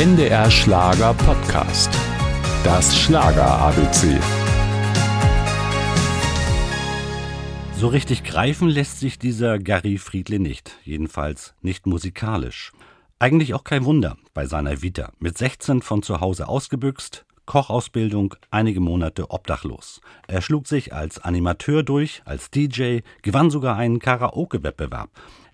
NDR Schlager Podcast. Das Schlager ABC. So richtig greifen lässt sich dieser Gary Friedle nicht, jedenfalls nicht musikalisch. Eigentlich auch kein Wunder bei seiner Vita. Mit 16 von zu Hause ausgebüxt, Kochausbildung, einige Monate obdachlos. Er schlug sich als Animateur durch, als DJ, gewann sogar einen Karaoke-Wettbewerb.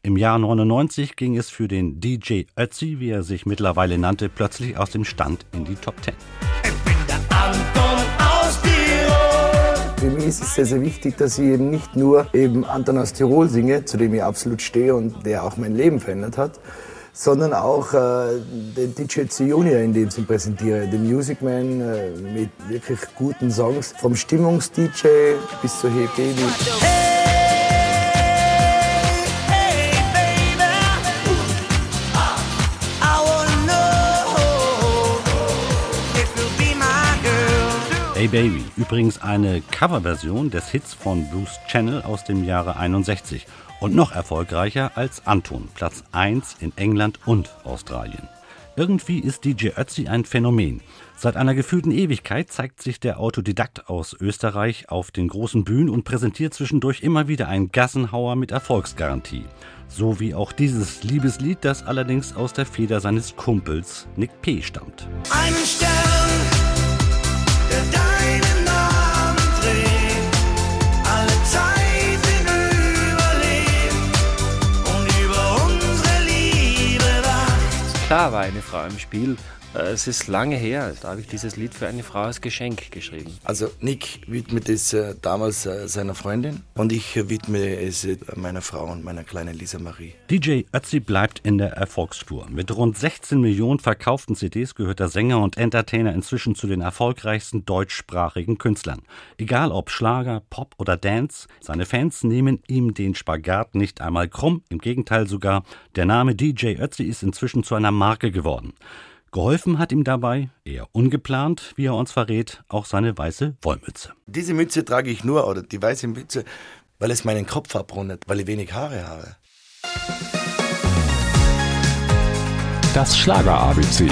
Im Jahr 99 ging es für den DJ Ötzi, wie er sich mittlerweile nannte, plötzlich aus dem Stand in die Top 10. Für mich ist es sehr, sehr wichtig, dass ich eben nicht nur eben Anton aus Tirol singe, zu dem ich absolut stehe und der auch mein Leben verändert hat, sondern auch äh, den DJ Ötzi Junior in dem Sinn präsentiere, den Music Man äh, mit wirklich guten Songs, vom Stimmungs-DJ bis zur Hey Baby. Hey Baby, übrigens eine Coverversion des Hits von Bruce Channel aus dem Jahre 61 und noch erfolgreicher als Anton, Platz 1 in England und Australien. Irgendwie ist DJ Ötzi ein Phänomen. Seit einer gefühlten Ewigkeit zeigt sich der Autodidakt aus Österreich auf den großen Bühnen und präsentiert zwischendurch immer wieder einen Gassenhauer mit Erfolgsgarantie. So wie auch dieses Liebeslied, das allerdings aus der Feder seines Kumpels Nick P. stammt. Einen Stern, Klar war eine Frau im Spiel. Äh, Es ist lange her, da habe ich dieses Lied für eine Frau als Geschenk geschrieben. Also Nick widmet es äh, damals äh, seiner Freundin und ich widme es meiner Frau und meiner kleinen Lisa Marie. DJ Ötzi bleibt in der Erfolgsspur. Mit rund 16 Millionen verkauften CDs gehört der Sänger und Entertainer inzwischen zu den erfolgreichsten deutschsprachigen Künstlern. Egal ob Schlager, Pop oder Dance, seine Fans nehmen ihm den Spagat nicht einmal krumm, im Gegenteil sogar, der Name DJ Ötzi ist inzwischen zu einer Marke geworden. Geholfen hat ihm dabei, eher ungeplant, wie er uns verrät, auch seine weiße Wollmütze. Diese Mütze trage ich nur, oder die weiße Mütze, weil es meinen Kopf abrundet, weil ich wenig Haare habe. Das Schlager ABC.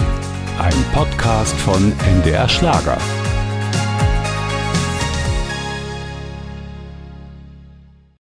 Ein Podcast von NDR Schlager.